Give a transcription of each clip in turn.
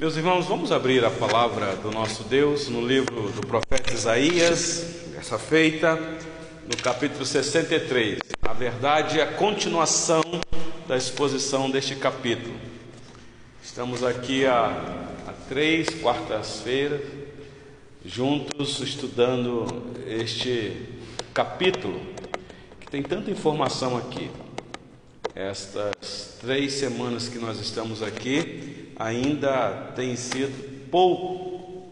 Meus irmãos, vamos abrir a palavra do nosso Deus no livro do profeta Isaías, essa feita, no capítulo 63. Na verdade, é a continuação da exposição deste capítulo. Estamos aqui há, há três quartas-feiras, juntos estudando este capítulo, que tem tanta informação aqui. Estas três semanas que nós estamos aqui ainda tem sido pouco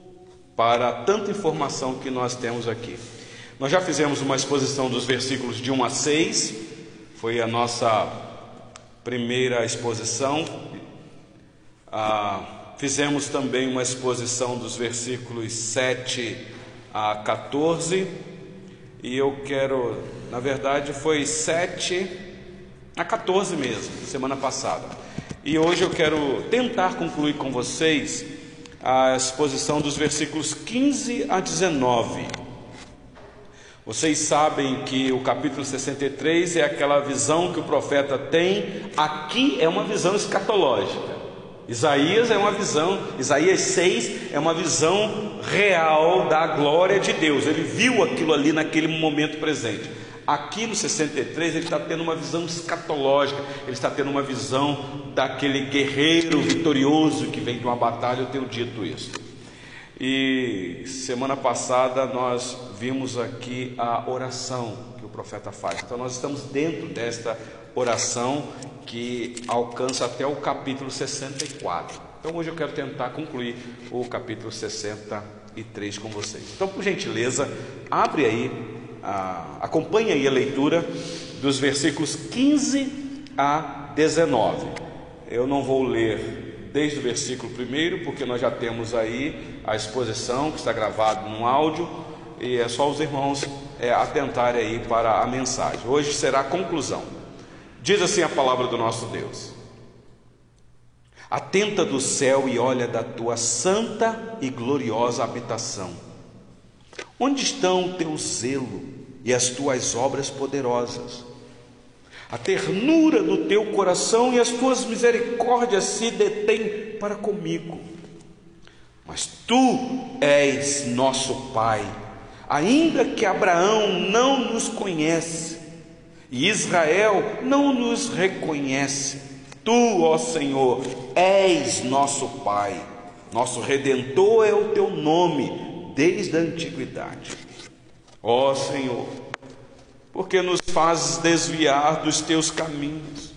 para tanta informação que nós temos aqui. Nós já fizemos uma exposição dos versículos de 1 a 6, foi a nossa primeira exposição. Ah, fizemos também uma exposição dos versículos 7 a 14, e eu quero, na verdade, foi 7 a 14 mesmo, semana passada. E hoje eu quero tentar concluir com vocês a exposição dos versículos 15 a 19. Vocês sabem que o capítulo 63 é aquela visão que o profeta tem, aqui é uma visão escatológica. Isaías é uma visão, Isaías 6 é uma visão real da glória de Deus. Ele viu aquilo ali naquele momento presente. Aqui no 63 ele está tendo uma visão escatológica, ele está tendo uma visão daquele guerreiro vitorioso que vem de uma batalha, eu tenho dito isso. E semana passada nós vimos aqui a oração que o profeta faz. Então nós estamos dentro desta oração que alcança até o capítulo 64. Então hoje eu quero tentar concluir o capítulo 63 com vocês. Então, por gentileza, abre aí acompanhe aí a leitura dos versículos 15 a 19. Eu não vou ler desde o versículo 1, porque nós já temos aí a exposição que está gravado no áudio, e é só os irmãos é, atentarem aí para a mensagem. Hoje será a conclusão. Diz assim a palavra do nosso Deus. Atenta do céu e olha da tua santa e gloriosa habitação. Onde estão o teu zelo e as tuas obras poderosas. A ternura do teu coração e as tuas misericórdias se detêm para comigo. Mas tu és nosso Pai, ainda que Abraão não nos conhece e Israel não nos reconhece. Tu, ó Senhor, és nosso Pai, nosso redentor é o teu nome desde a antiguidade. Ó oh, Senhor, porque nos fazes desviar dos teus caminhos,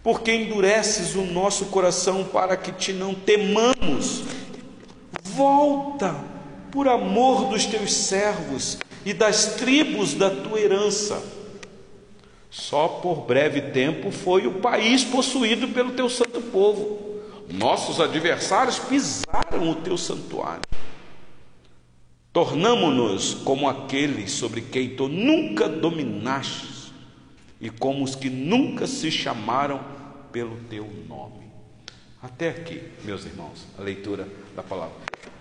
porque endureces o nosso coração para que te não temamos. Volta por amor dos teus servos e das tribos da tua herança. Só por breve tempo foi o país possuído pelo teu santo povo. Nossos adversários pisaram o teu santuário. Tornamo-nos como aqueles sobre quem tu nunca dominaste e como os que nunca se chamaram pelo teu nome. Até aqui, meus irmãos, a leitura da palavra.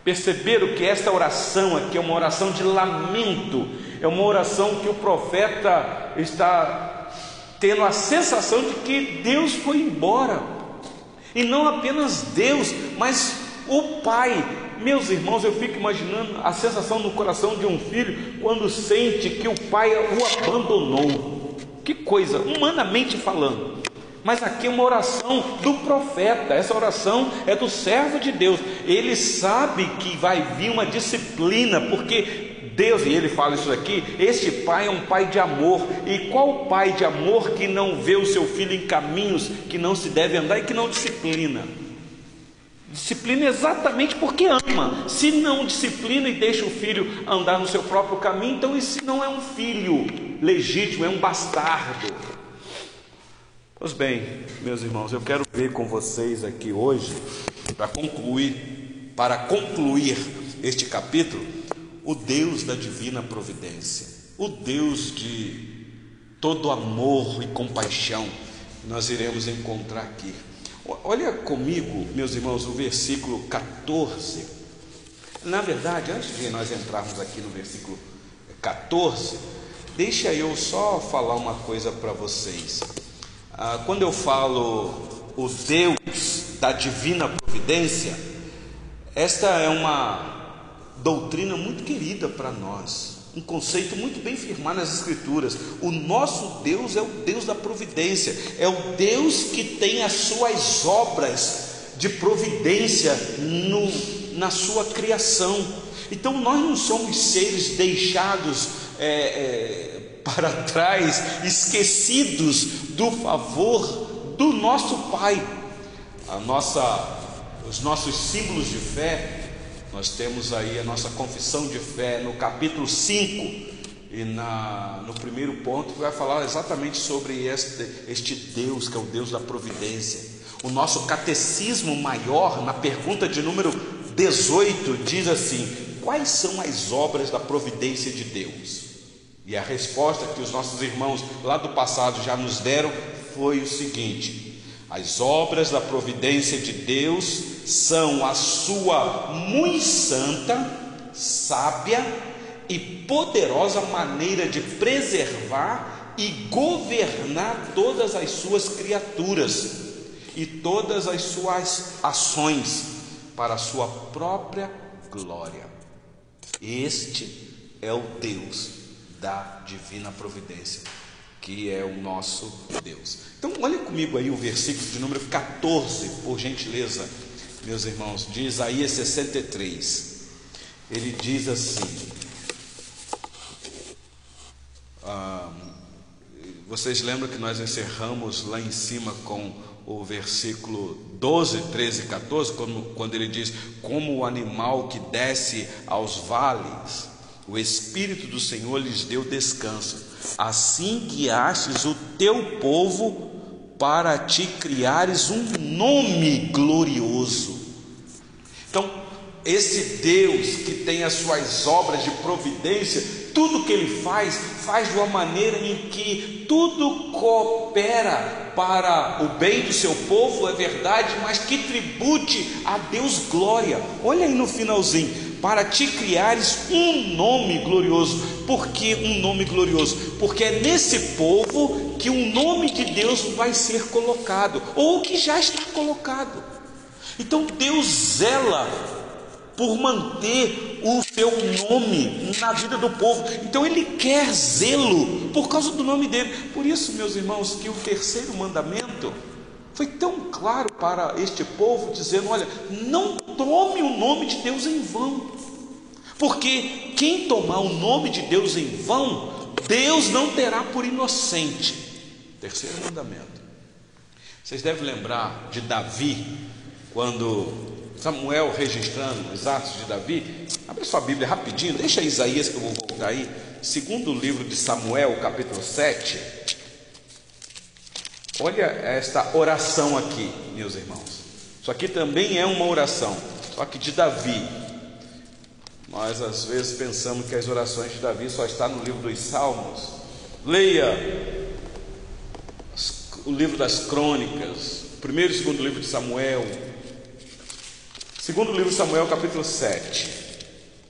Perceberam que esta oração aqui é uma oração de lamento, é uma oração que o profeta está tendo a sensação de que Deus foi embora. E não apenas Deus, mas o Pai meus irmãos, eu fico imaginando a sensação no coração de um filho quando sente que o pai o abandonou. Que coisa, humanamente falando. Mas aqui é uma oração do profeta, essa oração é do servo de Deus. Ele sabe que vai vir uma disciplina, porque Deus, e ele fala isso aqui, este pai é um pai de amor. E qual pai de amor que não vê o seu filho em caminhos que não se deve andar e que não disciplina? Disciplina exatamente porque ama. Se não disciplina e deixa o filho andar no seu próprio caminho, então esse não é um filho legítimo, é um bastardo. Pois bem, meus irmãos, eu quero ver com vocês aqui hoje, para concluir, para concluir este capítulo, o Deus da divina providência, o Deus de todo amor e compaixão, nós iremos encontrar aqui. Olha comigo, meus irmãos, o versículo 14. Na verdade, antes de nós entrarmos aqui no versículo 14, deixa eu só falar uma coisa para vocês. Ah, quando eu falo o Deus da divina providência, Esta é uma doutrina muito querida para nós, um conceito muito bem firmado nas Escrituras. O nosso Deus é o Deus da providência, é o Deus que tem as suas obras de providência no, na sua criação. Então nós não somos seres deixados é, é, para trás, esquecidos do favor do nosso Pai. A nossa, os nossos símbolos de fé, nós temos aí a nossa confissão de fé no capítulo 5. E na, no primeiro ponto vai falar exatamente sobre este, este Deus, que é o Deus da providência. O nosso catecismo maior, na pergunta de número 18, diz assim: Quais são as obras da providência de Deus? E a resposta que os nossos irmãos lá do passado já nos deram foi o seguinte: as obras da providência de Deus são a sua muito santa, sábia e poderosa maneira de preservar e governar todas as suas criaturas e todas as suas ações para a sua própria glória. Este é o Deus da divina providência, que é o nosso Deus. Então, olha comigo aí o versículo de número 14, por gentileza, meus irmãos, de Isaías 63. Ele diz assim: ah, vocês lembram que nós encerramos lá em cima com o versículo 12, 13 e 14, quando, quando ele diz: Como o animal que desce aos vales o Espírito do Senhor lhes deu descanso, assim guiastes o teu povo para te criares um nome glorioso. Então, esse Deus que tem as suas obras de providência, tudo que ele faz, faz de uma maneira em que tudo coopera para o bem do seu povo, é verdade, mas que tribute a Deus glória. Olha aí no finalzinho para te criares um nome glorioso. Por que um nome glorioso? Porque é nesse povo que o nome de Deus vai ser colocado, ou que já está colocado. Então Deus zela por manter o seu nome na vida do povo. Então ele quer zelo por causa do nome dele. Por isso, meus irmãos, que o terceiro mandamento foi tão claro para este povo, dizendo: olha, não tome o nome de Deus em vão, porque quem tomar o nome de Deus em vão, Deus não terá por inocente. Terceiro mandamento. Vocês devem lembrar de Davi, quando Samuel registrando os atos de Davi. Abre sua Bíblia rapidinho, deixa Isaías que eu vou voltar aí. Segundo livro de Samuel, capítulo 7. Olha esta oração aqui, meus irmãos. Isso aqui também é uma oração, só que de Davi. Nós às vezes pensamos que as orações de Davi só estão no livro dos Salmos. Leia o livro das Crônicas, primeiro e segundo livro de Samuel. Segundo livro de Samuel, capítulo 7.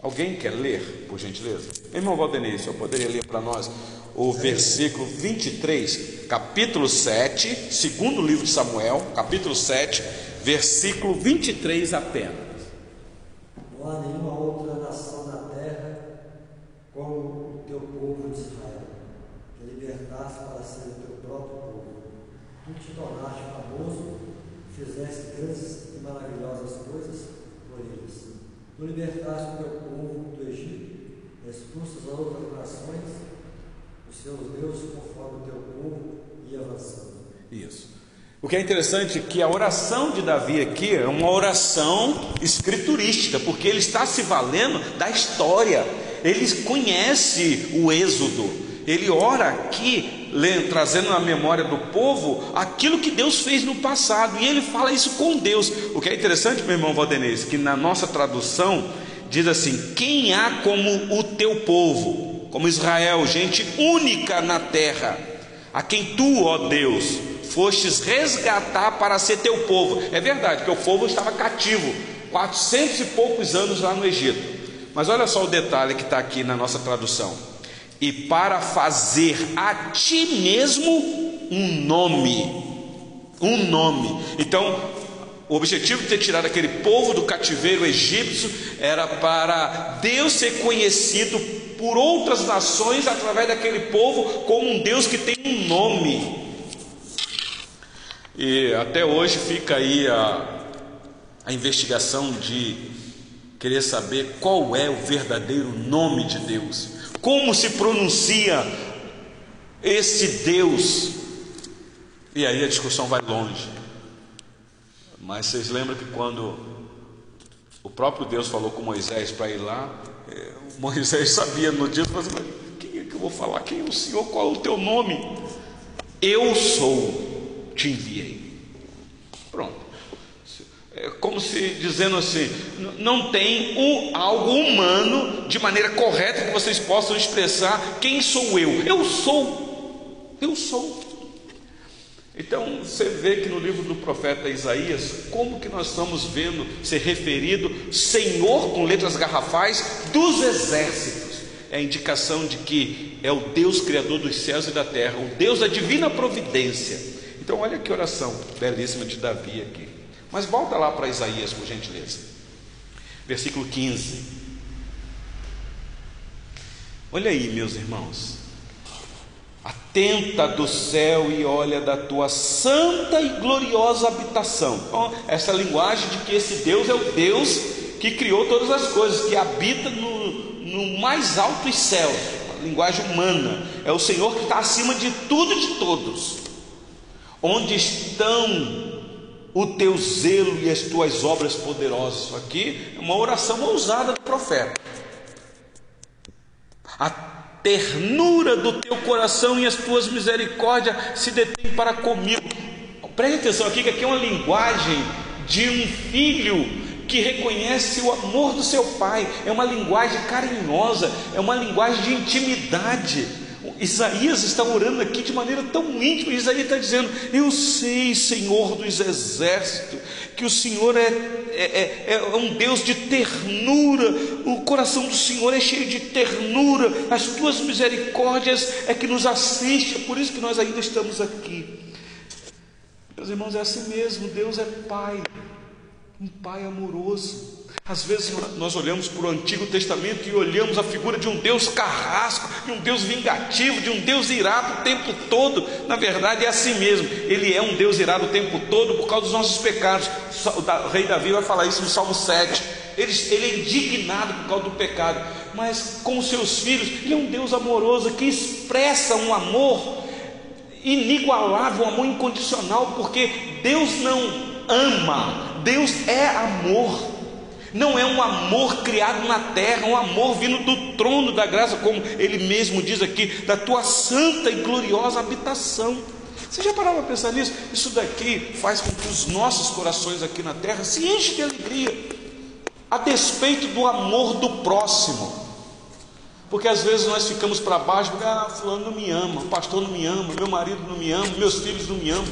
Alguém quer ler, por gentileza? Meu irmão Valdenês, eu poderia ler para nós o versículo 23, capítulo 7, segundo livro de Samuel, capítulo 7, versículo 23 apenas. Não há nenhuma outra nação na terra como o teu povo de Israel, que libertaste para ser o teu próprio povo. Tu te tornaste famoso, fizeste grandes e maravilhosas coisas por eles. Tu libertaste o teu povo do Egito, expulsas as outras nações os seus deuses conforme o teu povo e avançando. Isso. O que é interessante é que a oração de Davi aqui é uma oração escriturística, porque ele está se valendo da história, ele conhece o Êxodo, ele ora aqui, trazendo na memória do povo aquilo que Deus fez no passado, e ele fala isso com Deus. O que é interessante, meu irmão Valdenez, que na nossa tradução diz assim: Quem há como o teu povo? como Israel, gente única na terra, a quem tu, ó Deus, fostes resgatar para ser teu povo. É verdade que o povo estava cativo, quatrocentos e poucos anos lá no Egito. Mas olha só o detalhe que está aqui na nossa tradução. E para fazer a ti mesmo um nome. Um nome. Então, o objetivo de ter tirado aquele povo do cativeiro egípcio era para Deus ser conhecido por outras nações através daquele povo como um Deus que tem um nome. E até hoje fica aí a, a investigação de querer saber qual é o verdadeiro nome de Deus, como se pronuncia esse Deus. E aí a discussão vai longe. Mas vocês lembram que quando o próprio Deus falou com Moisés para ir lá, é, Moisés sabia no dia, mas quem é que eu vou falar? Quem é o Senhor? Qual é o teu nome? Eu sou, te enviei. Pronto. É como se dizendo assim, não tem um, algo humano de maneira correta que vocês possam expressar quem sou eu. Eu sou. Eu sou. Então você vê que no livro do profeta Isaías, como que nós estamos vendo ser referido Senhor com letras garrafais dos exércitos. É a indicação de que é o Deus criador dos céus e da terra, o Deus da divina providência. Então olha que oração belíssima de Davi aqui. Mas volta lá para Isaías, por gentileza. Versículo 15. Olha aí, meus irmãos. Atenta do céu e olha da tua santa e gloriosa habitação. Então, essa linguagem de que esse Deus é o Deus que criou todas as coisas, que habita no, no mais altos céus, linguagem humana. É o Senhor que está acima de tudo e de todos. Onde estão o teu zelo e as tuas obras poderosas? Isso aqui é uma oração ousada do profeta. A ternura do teu coração e as tuas misericórdias se detêm para comigo. Preste atenção aqui, que aqui é uma linguagem de um filho que reconhece o amor do seu pai, é uma linguagem carinhosa, é uma linguagem de intimidade. Isaías está orando aqui de maneira tão íntima. Isaías está dizendo: Eu sei, Senhor dos exércitos, que o Senhor é, é, é, é, um Deus de ternura, o coração do Senhor é cheio de ternura, as tuas misericórdias é que nos assiste, é por isso que nós ainda estamos aqui. Meus irmãos, é assim mesmo: Deus é Pai, um Pai amoroso. Às vezes nós olhamos para o Antigo Testamento e olhamos a figura de um Deus carrasco, de um Deus vingativo, de um Deus irado o tempo todo. Na verdade é assim mesmo. Ele é um Deus irado o tempo todo por causa dos nossos pecados. O rei Davi vai falar isso no Salmo 7. Ele, ele é indignado por causa do pecado, mas com seus filhos, ele é um Deus amoroso que expressa um amor inigualável, um amor incondicional, porque Deus não ama, Deus é amor não é um amor criado na terra, um amor vindo do trono da graça, como ele mesmo diz aqui, da tua santa e gloriosa habitação. Você já parou para pensar nisso? Isso daqui faz com que os nossos corações aqui na terra se enchem de alegria, a despeito do amor do próximo. Porque às vezes nós ficamos para baixo, porque ah, fulano não me ama, o pastor não me ama, meu marido não me ama, meus filhos não me amam.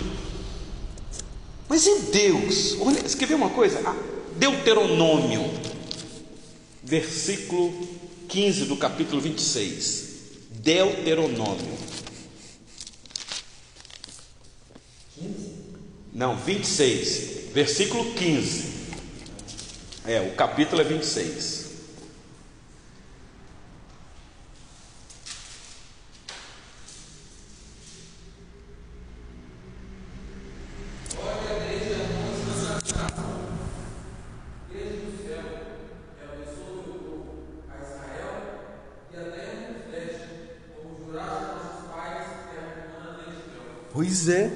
Mas em Deus, olha, quer ver uma coisa? Deuteronômio, versículo 15 do capítulo 26. Deuteronômio. 15? Não, 26, versículo 15. É, o capítulo é 26. Pois é,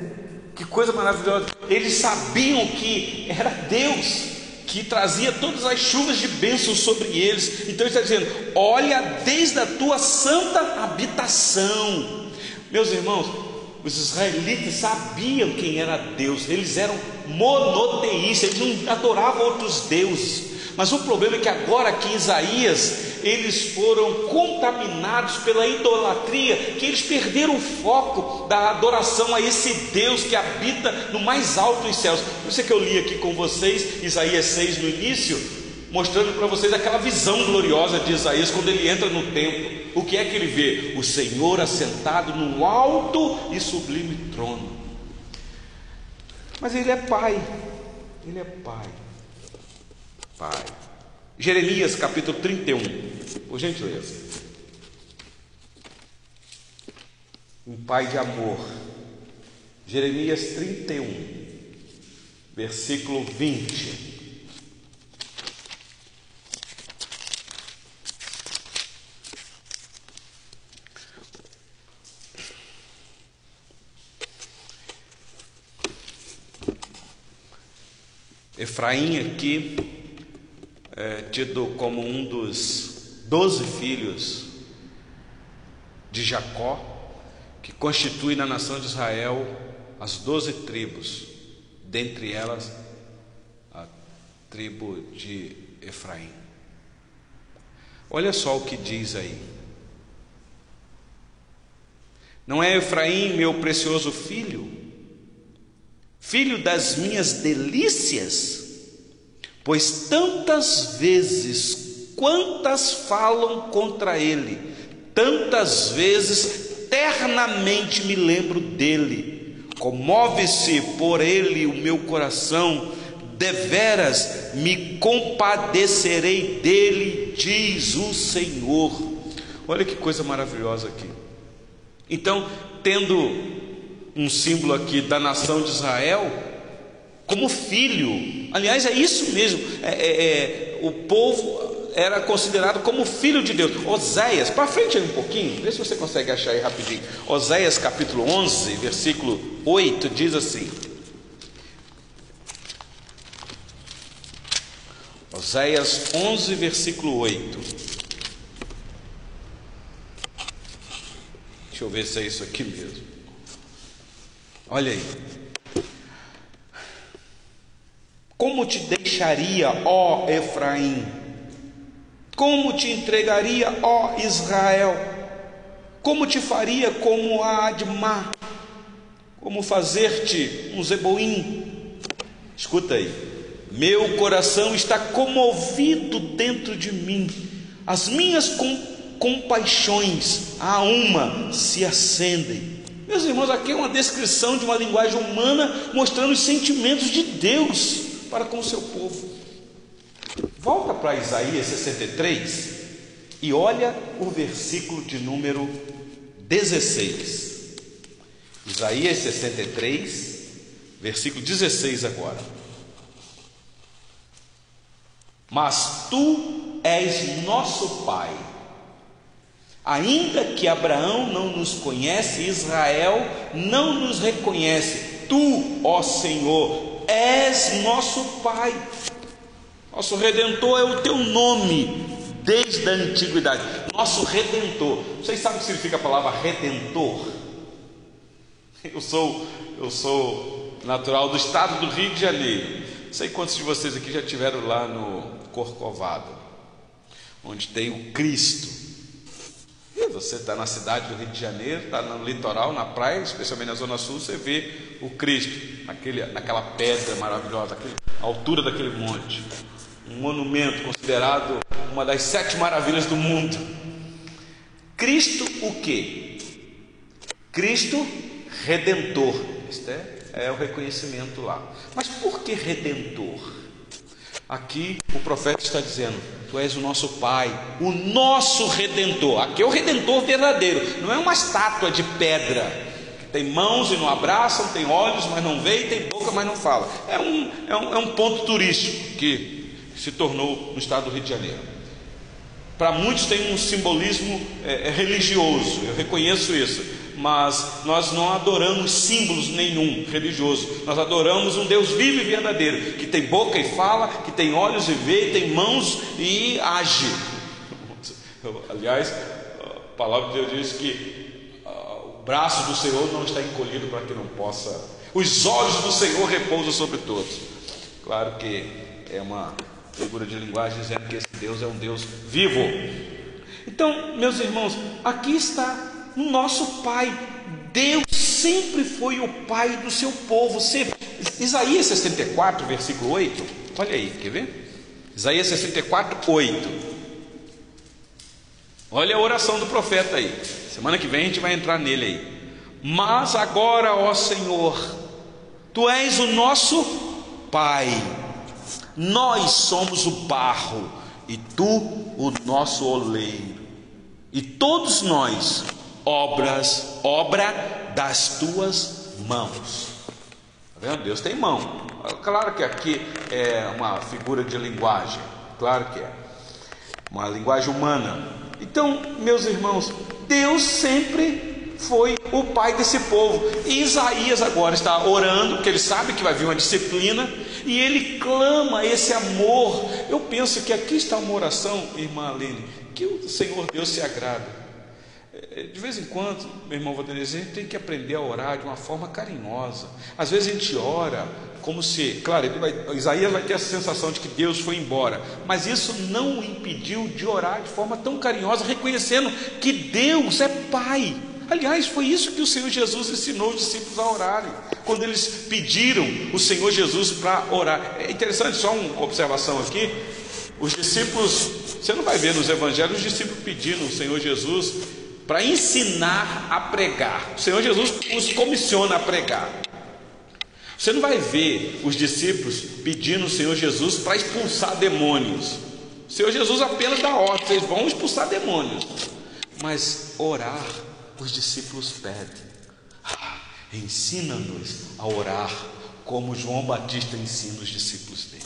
que coisa maravilhosa. Eles sabiam que era Deus que trazia todas as chuvas de bênçãos sobre eles. Então ele está dizendo: olha desde a tua santa habitação. Meus irmãos, os israelitas sabiam quem era Deus, eles eram monoteístas, eles não adoravam outros deuses. Mas o problema é que agora aqui em Isaías, eles foram contaminados pela idolatria, que eles perderam o foco da adoração a esse Deus que habita no mais alto dos céus. Por isso é que eu li aqui com vocês Isaías 6 no início, mostrando para vocês aquela visão gloriosa de Isaías quando ele entra no templo. O que é que ele vê? O Senhor assentado no alto e sublime trono. Mas ele é pai, Ele é Pai. Pai. Jeremias capítulo 31, por gentileza. Um pai de amor. Jeremias 31, versículo 20. Efraim aqui é tido como um dos doze filhos de Jacó, que constitui na nação de Israel as doze tribos, dentre elas a tribo de Efraim. Olha só o que diz aí. Não é Efraim meu precioso filho, filho das minhas delícias? Pois tantas vezes quantas falam contra ele, tantas vezes ternamente me lembro dele. Comove-se por ele o meu coração, deveras me compadecerei dele, diz o Senhor. Olha que coisa maravilhosa aqui. Então, tendo um símbolo aqui da nação de Israel, como filho. Aliás, é isso mesmo. É, é, é, o povo era considerado como filho de Deus. Oséias, para frente aí um pouquinho, vê se você consegue achar aí rapidinho. Oséias capítulo 11, versículo 8, diz assim: Oséias 11, versículo 8. Deixa eu ver se é isso aqui mesmo. Olha aí. Como te deixaria, ó Efraim? Como te entregaria, ó Israel? Como te faria como a Admá? Como fazer-te um zeboim? Escuta aí. Meu coração está comovido dentro de mim. As minhas com, compaixões a uma se acendem. Meus irmãos, aqui é uma descrição de uma linguagem humana mostrando os sentimentos de Deus para com o seu povo. Volta para Isaías 63 e olha o versículo de número 16. Isaías 63, versículo 16 agora. Mas tu és nosso Pai. Ainda que Abraão não nos conhece, Israel não nos reconhece. Tu, ó Senhor, és nosso Pai. Nosso redentor é o teu nome desde a antiguidade. Nosso redentor. Vocês sabem o que significa a palavra redentor? Eu sou eu sou natural do estado do Rio de Janeiro. Não sei quantos de vocês aqui já tiveram lá no Corcovado, onde tem o Cristo. Você está na cidade do Rio de Janeiro, está no litoral, na praia, especialmente na Zona Sul, você vê o Cristo naquele, naquela pedra maravilhosa, aquele, a altura daquele monte. Um monumento considerado uma das sete maravilhas do mundo. Cristo o que? Cristo Redentor. Este é, é o reconhecimento lá. Mas por que Redentor? Aqui o profeta está dizendo: Tu és o nosso Pai, o nosso redentor. Aqui é o redentor verdadeiro, não é uma estátua de pedra que tem mãos e não abraçam, tem olhos, mas não vê, tem boca, mas não fala. É um, é um, é um ponto turístico que se tornou no estado do Rio de Janeiro. Para muitos tem um simbolismo é, é religioso, eu reconheço isso mas nós não adoramos símbolos nenhum religioso. Nós adoramos um Deus vivo e verdadeiro, que tem boca e fala, que tem olhos e vê, tem mãos e age. Aliás, a palavra de Deus diz que uh, o braço do Senhor não está encolhido para que não possa. Os olhos do Senhor repousam sobre todos. Claro que é uma figura de linguagem dizendo que esse Deus é um Deus vivo. Então, meus irmãos, aqui está nosso Pai. Deus sempre foi o Pai do seu povo. Sempre. Isaías 64, versículo 8. Olha aí, quer ver? Isaías 64, 8. Olha a oração do profeta aí. Semana que vem a gente vai entrar nele aí. Mas agora, ó Senhor, Tu és o nosso Pai Nós somos o barro e tu o nosso oleiro. E todos nós obras, obra das tuas mãos. Tá vendo? Deus tem mão. Claro que aqui é uma figura de linguagem, claro que é. Uma linguagem humana. Então, meus irmãos, Deus sempre foi o pai desse povo. E Isaías agora está orando, porque ele sabe que vai vir uma disciplina, e ele clama esse amor. Eu penso que aqui está uma oração, irmã Aline, que o Senhor Deus se agrada. É, de vez em quando, meu irmão Valdenese, a gente tem que aprender a orar de uma forma carinhosa. Às vezes a gente ora como se, claro, vai, Isaías vai ter essa sensação de que Deus foi embora, mas isso não o impediu de orar de forma tão carinhosa, reconhecendo que Deus é Pai. Aliás, foi isso que o Senhor Jesus ensinou os discípulos a orarem, quando eles pediram o Senhor Jesus para orar. É interessante, só uma observação aqui: os discípulos, você não vai ver nos evangelhos os discípulos pedindo o Senhor Jesus para ensinar a pregar. O Senhor Jesus os comissiona a pregar. Você não vai ver os discípulos pedindo o Senhor Jesus para expulsar demônios. O Senhor Jesus apenas dá ordem, vocês vão expulsar demônios. Mas orar, os discípulos pedem. Ah, Ensina-nos a orar como João Batista ensina os discípulos dele.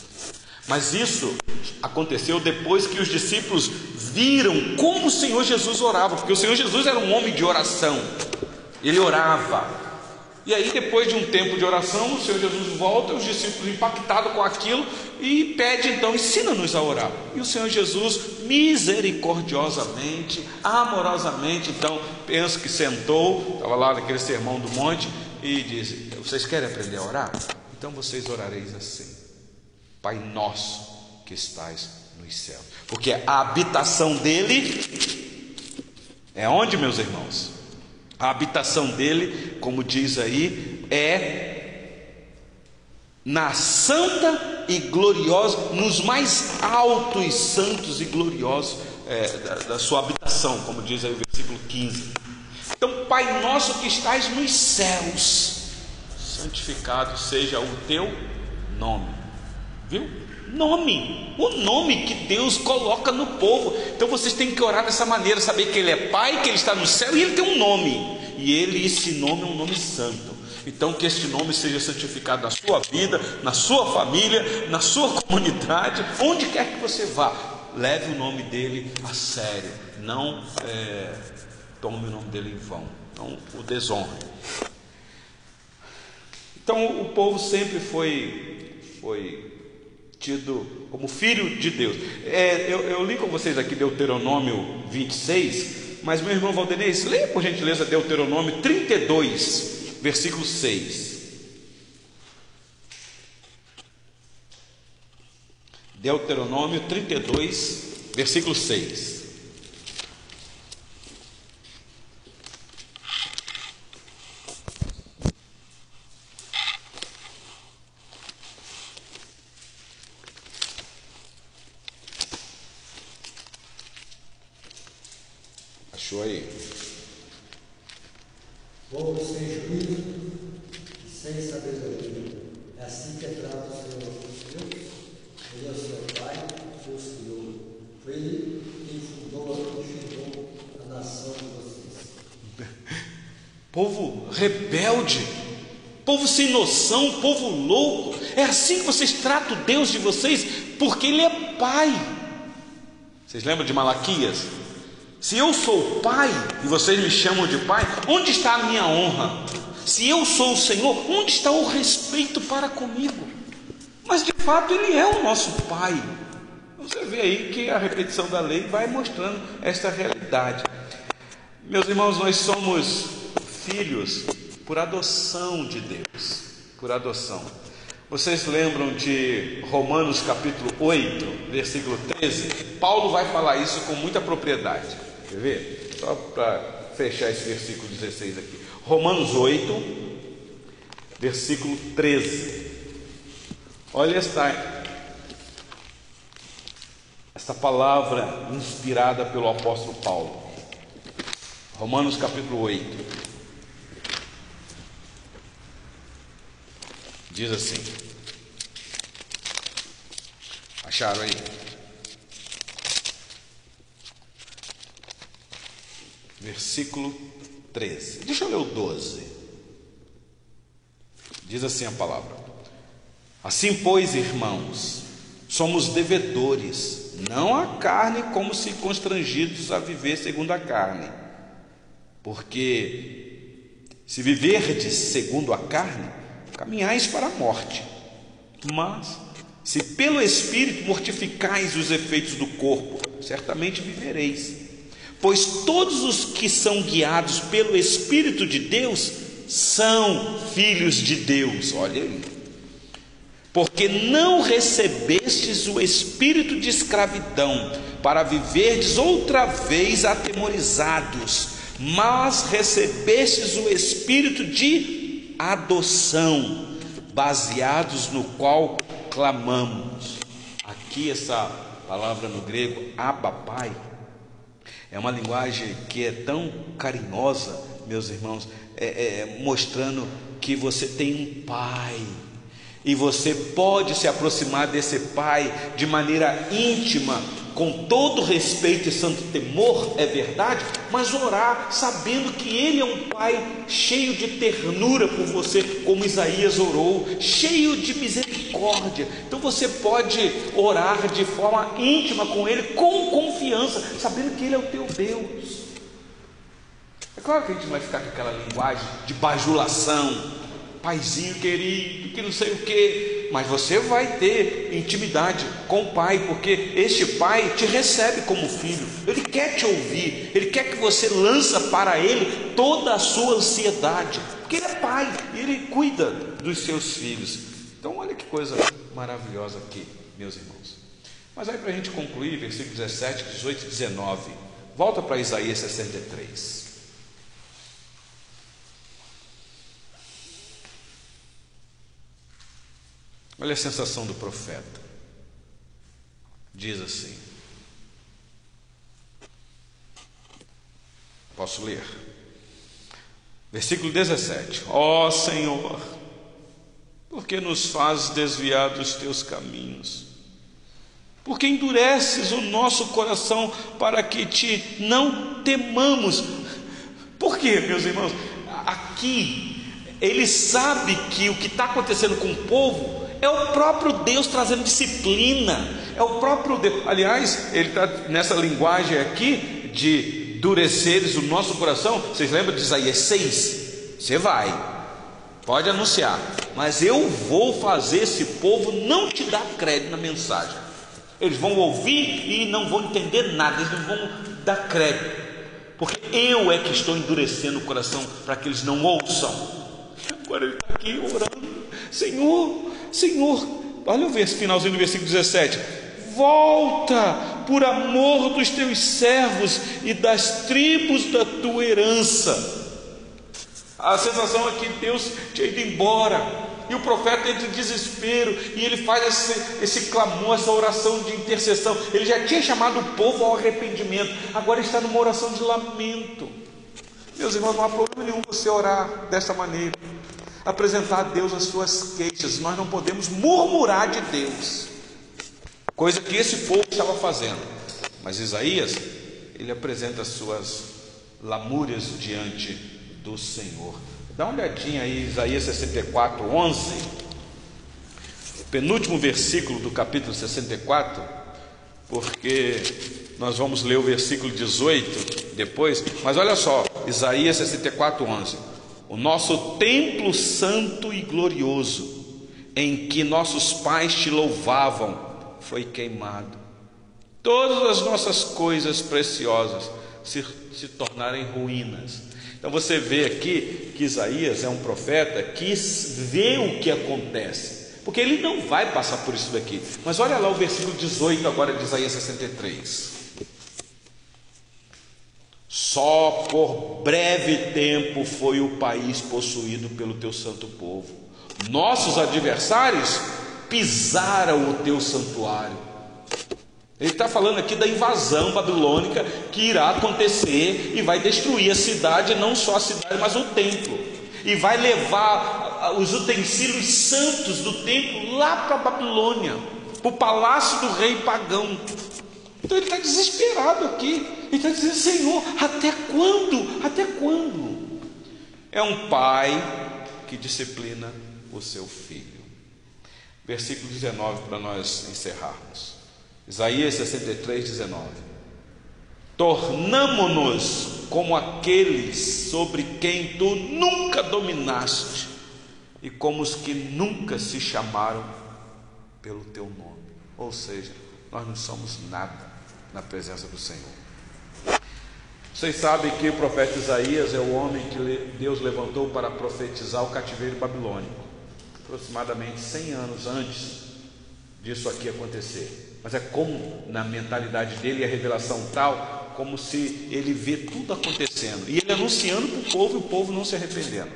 Mas isso aconteceu depois que os discípulos viram como o Senhor Jesus orava, porque o Senhor Jesus era um homem de oração, ele orava. E aí, depois de um tempo de oração, o Senhor Jesus volta, os discípulos impactados com aquilo, e pede então, ensina-nos a orar. E o Senhor Jesus, misericordiosamente, amorosamente, então, penso que sentou, estava lá naquele sermão do monte, e disse: Vocês querem aprender a orar? Então vocês orareis assim: Pai nosso que estais nos céus. Porque a habitação dele é onde, meus irmãos? A habitação dele, como diz aí, é na santa e gloriosa, nos mais altos santos e gloriosos é, da, da sua habitação, como diz aí o versículo 15. Então, Pai nosso que estás nos céus, santificado seja o teu nome. Viu? Nome, o nome que Deus coloca no povo. Então vocês têm que orar dessa maneira, saber que Ele é Pai, que Ele está no céu e Ele tem um nome. E Ele, esse nome é um nome santo. Então que este nome seja santificado na sua vida, na sua família, na sua comunidade, onde quer que você vá. Leve o nome dele a sério. Não é, tome o nome dele em vão. Não o desonre. Então o povo sempre foi, foi tido como filho de Deus. É, eu, eu, li com vocês aqui Deuteronômio 26, mas meu irmão Valdenez, leia por gentileza Deuteronômio 32, versículo 6. Deuteronômio 32, versículo 6. Aí? Povo sem juízo e sem sabedoria. É assim que trata o Senhor Deus. Ele é o seu Pai, o Senhor. Foi Ele quem fundou e fundou a nação de vocês. Povo rebelde, povo sem noção, povo louco. É assim que vocês tratam Deus de vocês, porque Ele é Pai. Vocês lembram de Malaquias? Se eu sou pai e vocês me chamam de pai, onde está a minha honra? Se eu sou o Senhor, onde está o respeito para comigo? Mas de fato Ele é o nosso pai. Você vê aí que a repetição da lei vai mostrando esta realidade. Meus irmãos, nós somos filhos por adoção de Deus, por adoção. Vocês lembram de Romanos capítulo 8, versículo 13? Paulo vai falar isso com muita propriedade. Quer ver? Só para fechar esse versículo 16 aqui. Romanos 8, versículo 13. Olha esta, esta palavra inspirada pelo apóstolo Paulo. Romanos capítulo 8. Diz assim: Acharam aí? Versículo 13. Deixa eu ler o 12. Diz assim a palavra: Assim, pois, irmãos, somos devedores, não à carne, como se constrangidos a viver segundo a carne. Porque se viverdes segundo a carne, caminhais para a morte. Mas se pelo Espírito mortificais os efeitos do corpo, certamente vivereis. Pois todos os que são guiados pelo Espírito de Deus são filhos de Deus. Olha aí. Porque não recebestes o espírito de escravidão para viverdes outra vez atemorizados, mas recebestes o espírito de adoção, baseados no qual clamamos. Aqui essa palavra no grego, Abba Pai, é uma linguagem que é tão carinhosa, meus irmãos, é, é, mostrando que você tem um pai. E você pode se aproximar desse pai de maneira íntima, com todo respeito e santo temor, é verdade, mas orar sabendo que Ele é um Pai cheio de ternura por você, como Isaías orou, cheio de misericórdia. Então você pode orar de forma íntima com Ele, com confiança, sabendo que Ele é o teu Deus. É claro que a gente não vai ficar com aquela linguagem de bajulação, paizinho querido, que não sei o que, mas você vai ter intimidade com o pai, porque este pai te recebe como filho, ele quer te ouvir, ele quer que você lança para ele toda a sua ansiedade, porque ele é pai e ele cuida dos seus filhos. Então, olha que coisa maravilhosa aqui, meus irmãos. Mas aí, para a gente concluir, versículo 17, 18 e 19, volta para Isaías 63. Olha a sensação do profeta. Diz assim: Posso ler? Versículo 17: Ó oh, Senhor, por que nos fazes desviar dos teus caminhos? Porque endureces o nosso coração para que te não temamos. Por quê, meus irmãos? Aqui, ele sabe que o que está acontecendo com o povo é o próprio Deus trazendo disciplina. É o próprio Deus. Aliás, ele está nessa linguagem aqui de endureceres o nosso coração. Vocês lembram de Isaías 6? Você vai, pode anunciar, mas eu vou fazer esse povo não te dar crédito na mensagem. Eles vão ouvir e não vão entender nada, eles não vão dar crédito, porque eu é que estou endurecendo o coração para que eles não ouçam. Agora ele está aqui orando, Senhor, Senhor, olha o finalzinho do versículo 17: volta por amor dos teus servos e das tribos da tua herança. A sensação é que Deus tinha ido embora. E o profeta entra em desespero e ele faz esse, esse clamor, essa oração de intercessão. Ele já tinha chamado o povo ao arrependimento, agora está numa oração de lamento. Meus irmãos, não há problema nenhum você orar dessa maneira apresentar a Deus as suas queixas, nós não podemos murmurar de Deus, coisa que esse povo estava fazendo. Mas Isaías, ele apresenta as suas lamúrias diante do Senhor. Dá uma olhadinha aí, Isaías 64, 11, penúltimo versículo do capítulo 64, porque nós vamos ler o versículo 18 depois, mas olha só, Isaías 64, 11 o nosso templo santo e glorioso, em que nossos pais te louvavam, foi queimado. Todas as nossas coisas preciosas se, se tornarem ruínas. Então você vê aqui que Isaías é um profeta que vê o que acontece, porque ele não vai passar por isso daqui. Mas olha lá o versículo 18 agora de Isaías 63. Só por breve tempo foi o país possuído pelo teu santo povo. Nossos adversários pisaram o teu santuário. Ele está falando aqui da invasão babilônica que irá acontecer e vai destruir a cidade, não só a cidade, mas o templo. E vai levar os utensílios santos do templo lá para a Babilônia. para o palácio do rei pagão. Então ele está desesperado aqui. Ele está dizendo: Senhor, até quando? Até quando? É um pai que disciplina o seu filho. Versículo 19 para nós encerrarmos. Isaías 63, 19. Tornamo-nos como aqueles sobre quem tu nunca dominaste e como os que nunca se chamaram pelo teu nome. Ou seja, nós não somos nada na presença do Senhor. Vocês sabem que o profeta Isaías é o homem que Deus levantou para profetizar o cativeiro babilônico, aproximadamente 100 anos antes disso aqui acontecer. Mas é como na mentalidade dele a revelação tal, como se ele vê tudo acontecendo e ele anunciando para o povo e o povo não se arrependendo.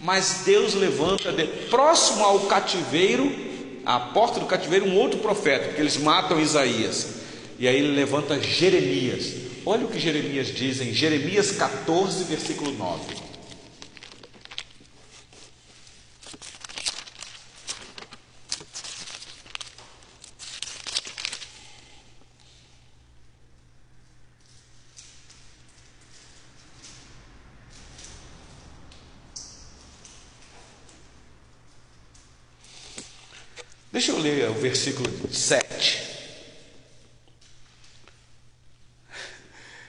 Mas Deus levanta de, próximo ao cativeiro, à porta do cativeiro, um outro profeta, porque eles matam Isaías. E aí ele levanta Jeremias. Olha o que Jeremias diz em Jeremias 14, versículo 9. Deixa eu ler o versículo 7.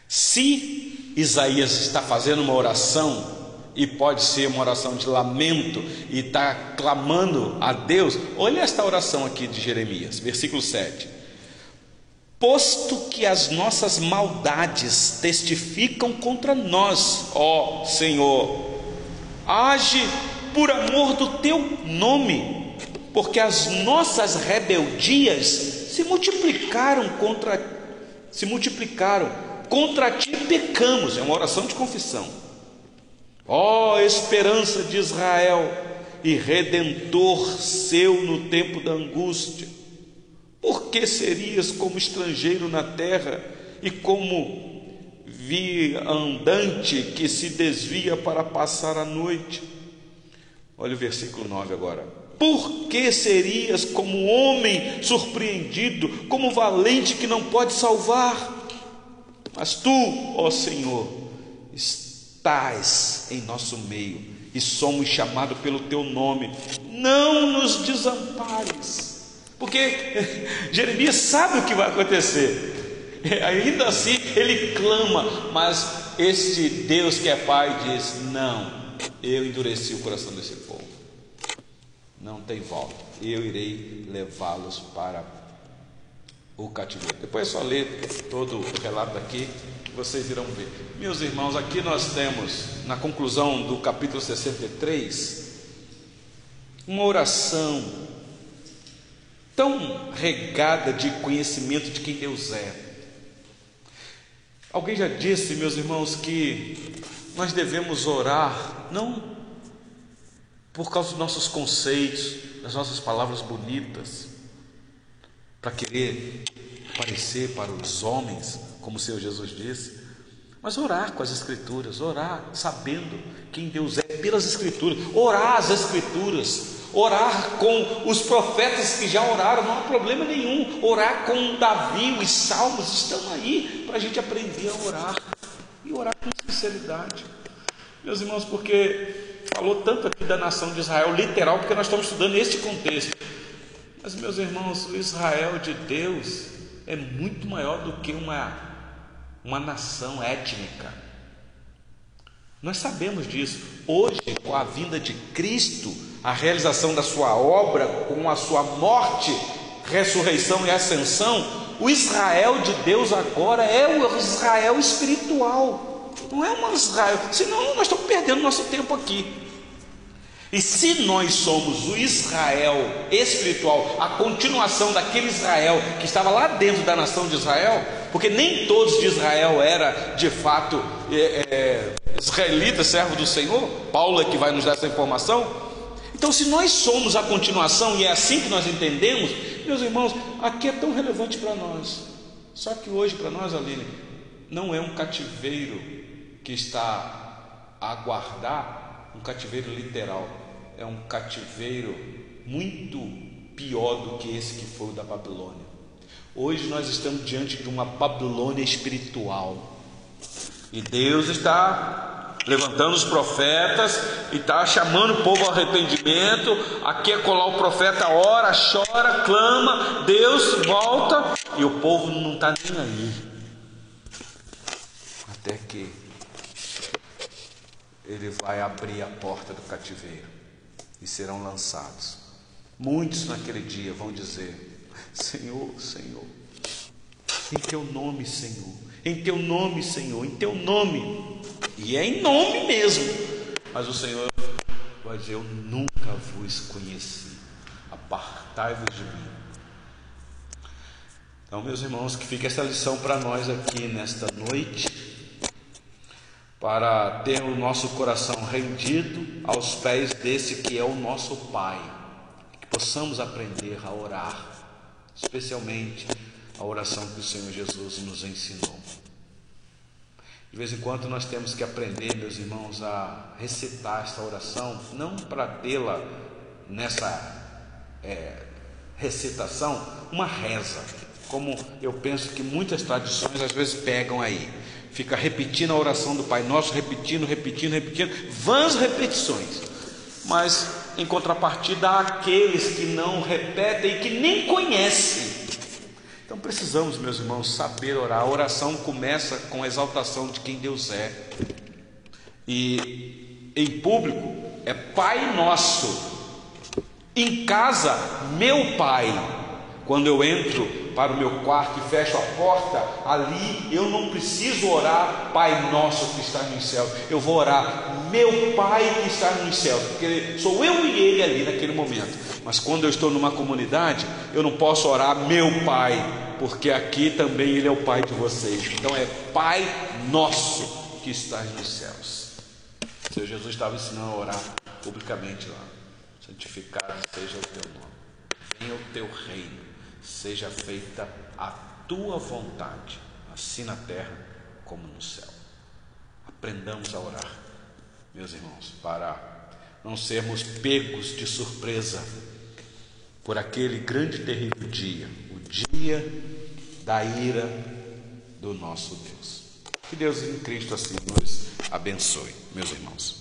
Se Isaías está fazendo uma oração, e pode ser uma oração de lamento, e está clamando a Deus, olha esta oração aqui de Jeremias, versículo 7. Posto que as nossas maldades testificam contra nós, ó Senhor, age por amor do teu nome porque as nossas rebeldias se multiplicaram contra se multiplicaram contra ti pecamos, é uma oração de confissão. Ó oh, esperança de Israel e redentor seu no tempo da angústia. Por que serias como estrangeiro na terra e como viandante que se desvia para passar a noite? Olha o versículo 9 agora. Por que serias como homem surpreendido, como valente que não pode salvar? Mas tu, ó Senhor, estás em nosso meio e somos chamados pelo teu nome. Não nos desampares, porque Jeremias sabe o que vai acontecer. Ainda assim ele clama, mas este Deus que é Pai diz: Não, eu endureci o coração desse povo não tem volta. Eu irei levá-los para o cativeiro. Depois é só ler todo o relato aqui, vocês irão ver. Meus irmãos, aqui nós temos, na conclusão do capítulo 63, uma oração tão regada de conhecimento de quem Deus é. Alguém já disse, meus irmãos, que nós devemos orar não por causa dos nossos conceitos, das nossas palavras bonitas, para querer parecer para os homens, como o Senhor Jesus disse, mas orar com as Escrituras, orar sabendo quem Deus é pelas Escrituras, orar as Escrituras, orar com os profetas que já oraram, não há problema nenhum, orar com Davi, os salmos estão aí para a gente aprender a orar e orar com sinceridade, meus irmãos, porque falou tanto aqui da nação de Israel, literal, porque nós estamos estudando este contexto. Mas, meus irmãos, o Israel de Deus é muito maior do que uma, uma nação étnica. Nós sabemos disso. Hoje, com a vinda de Cristo, a realização da sua obra, com a sua morte, ressurreição e ascensão, o Israel de Deus agora é o Israel espiritual. Não é um Israel, senão nós estamos perdendo nosso tempo aqui. E se nós somos o Israel espiritual, a continuação daquele Israel que estava lá dentro da nação de Israel, porque nem todos de Israel era de fato é, é, israelita, servo do Senhor, Paulo é que vai nos dar essa informação. Então, se nós somos a continuação e é assim que nós entendemos, meus irmãos, aqui é tão relevante para nós. Só que hoje, para nós, Aline, não é um cativeiro que está a aguardar um cativeiro literal, é um cativeiro muito pior do que esse que foi o da Babilônia. Hoje nós estamos diante de uma Babilônia espiritual. E Deus está levantando os profetas e está chamando o povo ao arrependimento. Aqui é colar o profeta, ora, chora, clama, Deus volta e o povo não está nem aí. Até que ele vai abrir a porta do cativeiro e serão lançados. Muitos naquele dia vão dizer: Senhor, Senhor, em teu nome, Senhor, em teu nome, Senhor, em teu nome, e é em nome mesmo, mas o Senhor vai dizer: Eu nunca vos conheci, apartai-vos de mim. Então, meus irmãos, que fique essa lição para nós aqui nesta noite para ter o nosso coração rendido aos pés desse que é o nosso Pai, que possamos aprender a orar, especialmente a oração que o Senhor Jesus nos ensinou. De vez em quando nós temos que aprender, meus irmãos, a recitar esta oração, não para tê-la nessa é, recitação, uma reza, como eu penso que muitas tradições às vezes pegam aí fica repetindo a oração do Pai Nosso, repetindo, repetindo, repetindo, vãs repetições. Mas em contrapartida há aqueles que não repetem e que nem conhecem. Então precisamos, meus irmãos, saber orar. A oração começa com a exaltação de quem Deus é. E em público é Pai Nosso. Em casa, meu Pai. Quando eu entro para o meu quarto e fecho a porta, ali eu não preciso orar, Pai nosso que está nos céus, eu vou orar, meu Pai que está nos céus, porque sou eu e Ele ali naquele momento. Mas quando eu estou numa comunidade, eu não posso orar, meu Pai, porque aqui também Ele é o Pai de vocês. Então é Pai nosso que está nos céus. O Senhor Jesus estava ensinando a orar publicamente lá. Santificado seja o teu nome. Venha o teu reino seja feita a tua vontade, assim na terra como no céu. Aprendamos a orar, meus irmãos, para não sermos pegos de surpresa por aquele grande e terrível dia, o dia da ira do nosso Deus. Que Deus em Cristo assim nos abençoe, meus irmãos.